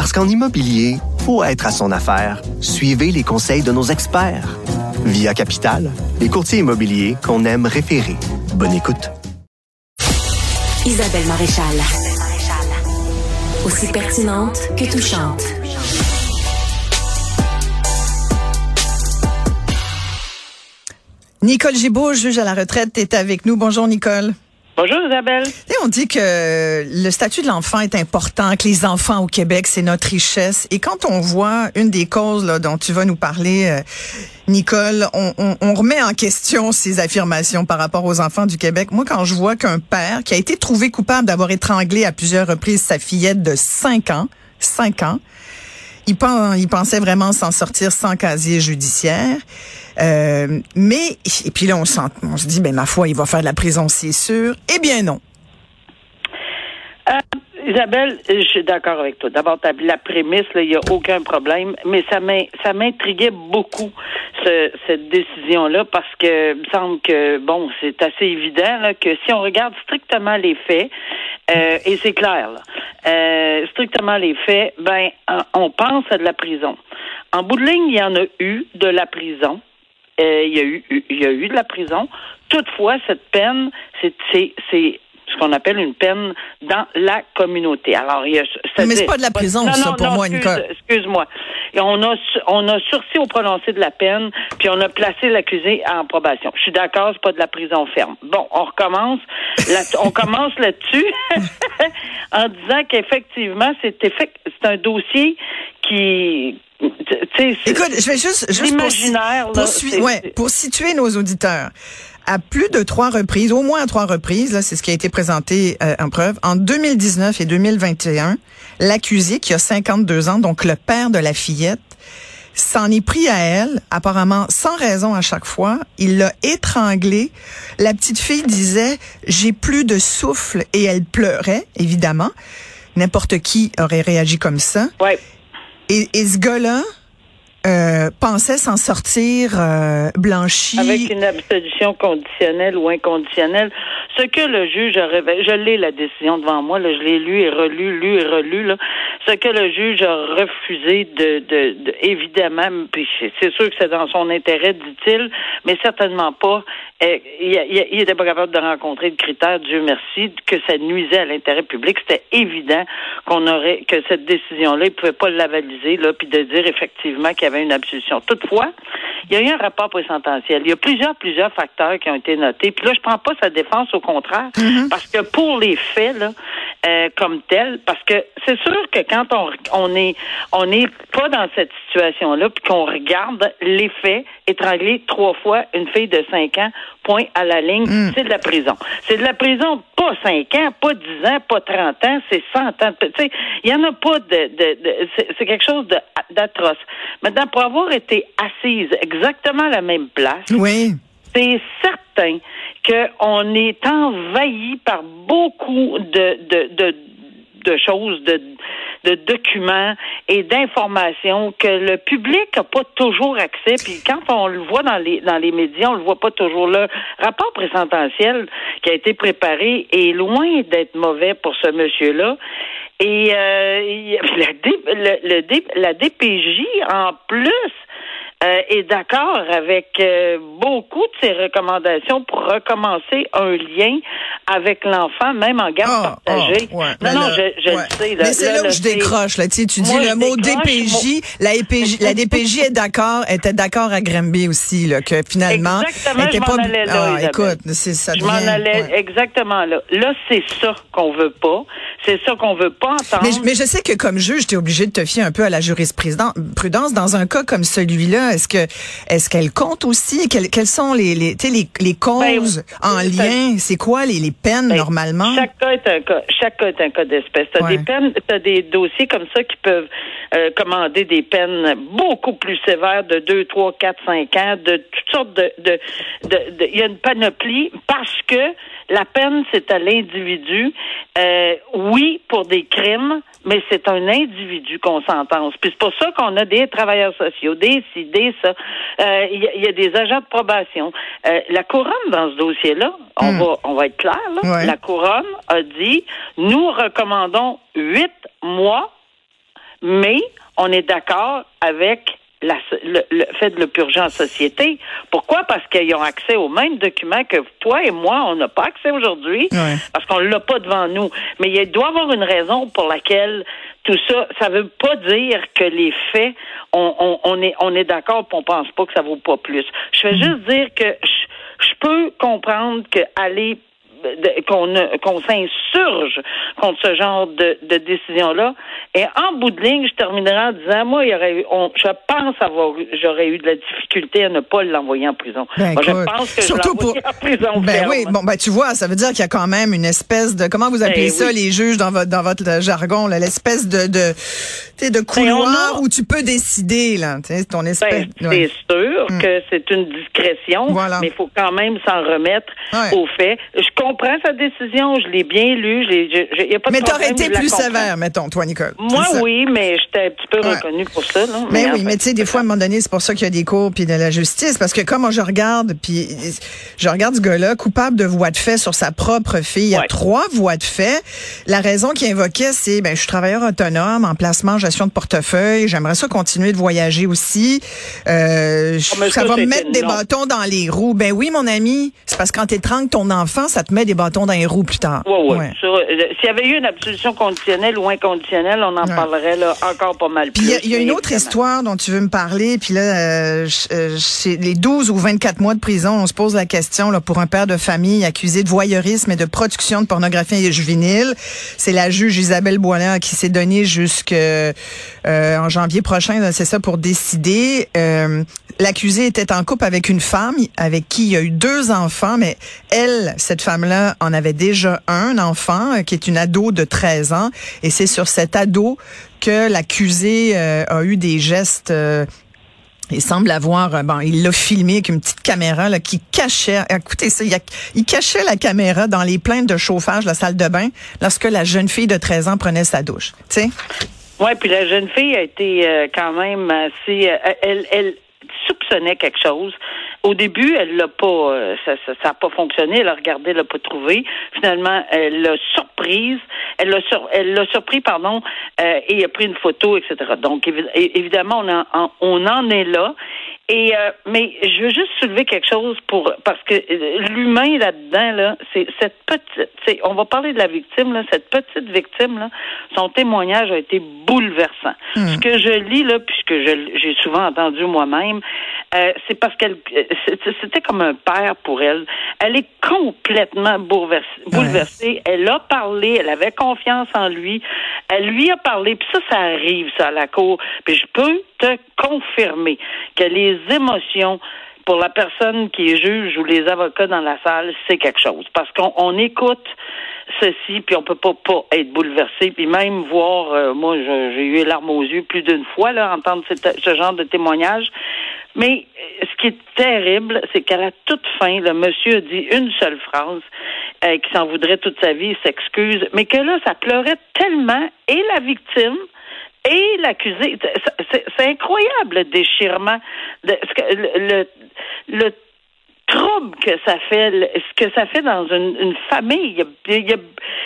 Parce qu'en immobilier, faut être à son affaire. Suivez les conseils de nos experts. Via Capital, les courtiers immobiliers qu'on aime référer. Bonne écoute. Isabelle Maréchal. Aussi pertinente que touchante. Nicole Gibault, juge à la retraite, est avec nous. Bonjour Nicole. Bonjour Isabelle. On dit que le statut de l'enfant est important, que les enfants au Québec, c'est notre richesse. Et quand on voit une des causes dont tu vas nous parler, euh, Nicole, on, remet en question ces affirmations par rapport aux enfants du Québec. Moi, quand je vois qu'un père qui a été trouvé coupable d'avoir étranglé à plusieurs reprises sa fillette de 5 ans, 5 ans, il pensait vraiment s'en sortir sans casier judiciaire. Euh, mais, et puis là, on, se dit, ben ma foi, il va faire de la prison, c'est sûr. Eh bien non. Euh, Isabelle, je suis d'accord avec toi. D'abord, la prémisse, il n'y a aucun problème, mais ça m'intriguait beaucoup cette décision-là parce que il me semble que bon, c'est assez évident que si on regarde strictement les faits, euh, et c'est clair, strictement les faits, ben on pense à de la prison. En bout de ligne, il y en a eu de la prison. Euh, il y a eu, il y a eu de la prison. Toutefois, cette peine, c'est, c'est, c'est ce qu'on appelle une peine dans la communauté. Alors, il y a, mais c'est pas de la prison, ça, pour moi, excuse, Nicole. Excuse-moi. On a, on a sursis au prononcé de la peine, puis on a placé l'accusé en probation. Je suis d'accord, c'est pas de la prison ferme. Bon, on recommence. on commence là-dessus en disant qu'effectivement, c'est, c'est un dossier qui Écoute, je vais juste, juste pour, ouais, pour situer nos auditeurs. À plus de trois reprises, au moins à trois reprises, là, c'est ce qui a été présenté euh, en preuve, en 2019 et 2021, l'accusé, qui a 52 ans, donc le père de la fillette, s'en est pris à elle, apparemment sans raison à chaque fois. Il l'a étranglée. La petite fille disait, j'ai plus de souffle et elle pleurait, évidemment. N'importe qui aurait réagi comme ça. Ouais. Et, et ce gars-là euh, pensait s'en sortir euh, blanchi. Avec une absolution conditionnelle ou inconditionnelle. Ce que le juge je l'ai la décision devant moi, là, je l'ai lu et relu, lu et relu, là. Ce que le juge a refusé de, de, de évidemment, puis c'est sûr que c'est dans son intérêt, dit-il, mais certainement pas. Euh, il, n'était pas capable de rencontrer le critère, Dieu merci, que ça nuisait à l'intérêt public. C'était évident qu'on aurait que cette décision-là, il pouvait pas l'avaliser, là, puis de dire effectivement qu'il y avait une absolution. Toutefois, il y a eu un rapport présententiel. Il y a plusieurs, plusieurs facteurs qui ont été notés. Puis là, je prends pas sa défense, au contraire, mm-hmm. parce que pour les faits, là, euh, comme tels, parce que c'est sûr que quand on on est on n'est pas dans cette situation-là, puis qu'on regarde les faits, étrangler trois fois une fille de cinq ans point à la ligne, hmm. c'est de la prison. C'est de la prison, pas 5 ans, pas 10 ans, pas 30 ans, c'est 100 ans. Tu sais, il y en a pas de... de, c'est quelque chose d'atroce. Maintenant, pour avoir été assise exactement à la même place... Oui. C'est certain qu'on est envahi par beaucoup de, choses, de documents et d'informations que le public n'a pas toujours accès. Puis quand on le voit dans les dans les médias, on le voit pas toujours. Le rapport présententiel qui a été préparé est loin d'être mauvais pour ce monsieur-là. Et euh, la DPJ, en plus, euh, est d'accord avec euh, beaucoup de ses recommandations pour recommencer un lien avec l'enfant, même en garde ah, partagée. Ouais, non, non, je, je le sais. mais c'est là, où je décroche. Là, tu, tu dis le mot DPJ. La, EPJ, la DPJ est d'accord, était d'accord à Granby aussi, là, que finalement, exactement, était pas. Allais là, ah, écoute, c'est ça. Je m'en allais exactement là. Là, c'est ça qu'on veut pas. C'est ça qu'on veut pas entendre. Mais, mais, je sais que comme juge, tu es obligé de te fier un peu à la jurisprudence. Dans un cas comme celui-là, est-ce que est-ce qu'elle compte aussi? Quelles, quelles sont les, les, les, les causes ben, en lien? C'est quoi les, les peines ben, normalement? Chaque cas est un cas. Chaque cas est un cas d'espèce. Tu as des peines, tu as des dossiers comme ça qui peuvent euh, commander des peines beaucoup plus sévères de 2, 3, 4, 5 ans, de toutes sortes de... Il de, de, y a une panoplie parce que la peine, c'est à l'individu. Euh, oui, pour des crimes, mais c'est un individu qu'on sentence. Puis c'est pour ça qu'on a des travailleurs sociaux, des ci, ça. Euh, il y, a des agents de probation. Euh, la couronne dans ce dossier-là, on hmm. va on va être clair. Là, La couronne a dit nous recommandons huit mois, mais on est d'accord avec le, fait de le purger en société. Pourquoi? Parce qu'ils ont accès aux mêmes documents que toi et moi, on n'a pas accès aujourd'hui, parce qu'on l'a pas devant nous. Mais il doit y avoir une raison pour laquelle tout ça, ça veut pas dire que les faits, on, on, est, on est d'accord, on pense pas que ça vaut pas plus. Je veux mm. juste dire que je, je peux comprendre que aller qu'on qu'on s'insurge contre ce genre de, de décision-là. Et en bout de ligne, je terminerai en disant, moi, il y aurait eu, je pense avoir, j'aurais eu de la difficulté à ne pas l'envoyer en prison. Ben, je pense que surtout je pour... en prison. Ben oui, bon, ben tu vois, ça veut dire qu'il y a quand même une espèce de, comment vous appelez ben ça, les juges dans votre dans votre jargon, l'espèce de de de couloir où tu peux décider là, ton espèce. c'est sûr hmm. que c'est une discrétion, mais il faut quand même s'en remettre au fait. Je comprends sa décision, je l'ai bien lu, je, y a pas de Mais t'aurais été plus sévère, mettons, toi, Nicole. Moi, oui, mais j'étais un petit peu reconnue pour ça. Mais, oui, mais tu sais, des fois, à un moment donné, c'est pour ça qu'il y a des cours puis de la justice, parce que comme je regarde, puis je regarde ce gars-là, coupable de voix de fait sur sa propre fille, il y a trois voix de fait. La raison qu'il invoquait, c'est, ben, je suis travailleur autonome, en placement, gestion de portefeuille, j'aimerais ça continuer de voyager aussi. Euh, ah, ça va me mettre des bâtons dans les roues. Ben oui, mon ami, c'est parce que quand t'étrangles ton enfant, ça te met des bâtons dans les roues plus tard. Oui, oui. Euh, s'il y avait eu une absolution conditionnelle ou inconditionnelle, on en parlerait là, encore pas mal plus. il y, a une autre histoire dont tu veux me parler, puis là, euh, euh, les 12 ou 24 mois de prison, on se pose la question là, pour un père de famille accusé de voyeurisme et de production de pornographie juvénile. C'est la juge Isabelle Boilin qui s'est donnée jusqu'en janvier prochain, c'est ça, pour décider. L'accusé était en couple avec une femme avec qui il y a eu deux enfants, mais elle, cette femme-là, en avait déjà un enfant euh, qui est une ado de 13 ans. Et c'est sur cet ado que l'accusé euh, a eu des gestes euh, il semble avoir, bon, il l'a filmé avec une petite caméra là, qui cachait, écoutez ça, il, cachait la caméra dans les plaintes de chauffage la salle de bain lorsque la jeune fille de 13 ans prenait sa douche. Tu sais? Oui, puis la jeune fille a été quand même assez, elle, elle, soupçonnait quelque chose. Au début, elle l'a pas, euh, ça, ça, pas fonctionné. Elle a regardé, elle l'a pas trouvé. Finalement, elle l'a surprise. Elle l'a sur, elle l'a surpris, pardon, euh, et a pris une photo, etc. Donc, évidemment, on en, on en est là. Et euh, mais je veux juste soulever quelque chose pour parce que l'humain là-dedans là, c'est cette petite, on va parler de la victime là, cette petite victime là, son témoignage a été bouleversant. Hmm. Ce que je lis là, puisque j'ai souvent entendu moi-même, euh, c'est parce qu'elle c'était comme un père pour elle. Elle est complètement bouleversée. bouleversée. Elle a parlé, elle avait confiance en lui. Elle lui a parlé, puis ça, ça arrive ça à la cour. Puis je peux te confirmer que les émotions pour la personne qui est juge ou les avocats dans la salle, c'est quelque chose. Parce qu'on écoute ceci, puis on peut pas, pas être bouleversé, puis même voir, euh, moi j'ai eu les larmes aux yeux plus d'une fois, là, entendre ce genre de témoignage. Mais euh, ce qui est terrible, c'est qu'à la toute fin, le monsieur a dit une seule phrase, euh, qui s'en voudrait toute sa vie, s'excuse, mais que là, ça pleurait tellement, et la victime, et l'accusé. C'est incroyable le déchirement. De, le, le, trouble que ça fait, ce que ça fait dans une, une famille. Il a,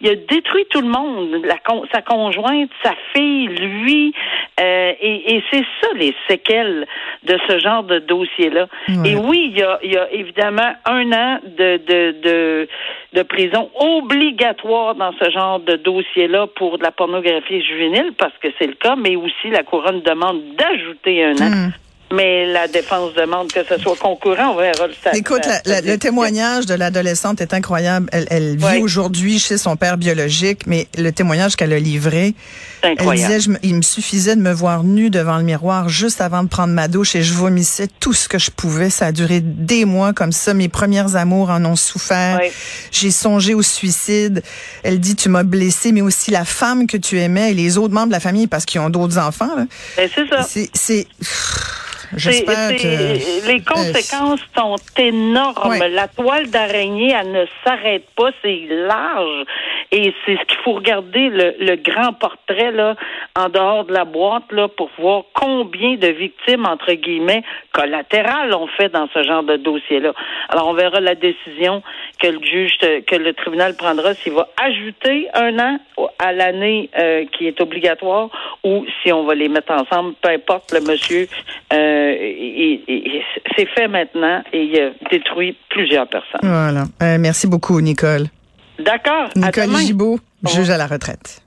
il, a, détruit tout le monde, la, sa conjointe, sa fille, lui. Euh, et, et c'est ça les séquelles de ce genre de dossier-là. Et oui, il y, a, il y a évidemment un an de, de, de, de prison obligatoire dans ce genre de dossier-là pour de la pornographie juvénile, parce que c'est le cas, mais aussi la couronne demande d'ajouter un an. Hmm. Mais la défense demande que ce soit concurrent. On verra le. Écoute, le témoignage de l'adolescente est incroyable. Elle, elle vit aujourd'hui chez son père biologique, mais le témoignage qu'elle a livré, elle disait, je, il me suffisait de me voir nue devant le miroir juste avant de prendre ma douche et je vomissais tout ce que je pouvais. Ça a duré des mois comme ça. Mes premières amours en ont souffert. J'ai songé au suicide. Elle dit, tu m'as blessé, mais aussi la femme que tu aimais et les autres membres de la famille parce qu'ils ont d'autres enfants. Ben, c'est ça. C'est J'espère que... Les conséquences sont énormes. La toile d'araignée, elle ne s'arrête pas, c'est large. Et c'est ce qu'il faut regarder, le, grand portrait là, en dehors de la boîte là, pour voir combien de victimes, entre guillemets, collatérales on fait dans ce genre de dossier-là. Alors, on verra la décision que le juge, que le tribunal prendra s'il va ajouter un an à l'année euh, qui est obligatoire ou si on va les mettre ensemble, peu importe le monsieur. Euh, c'est fait maintenant et il a détruit plusieurs personnes. Voilà. Euh, merci beaucoup, Nicole. D'accord. Nicole Gibault, juge à la retraite.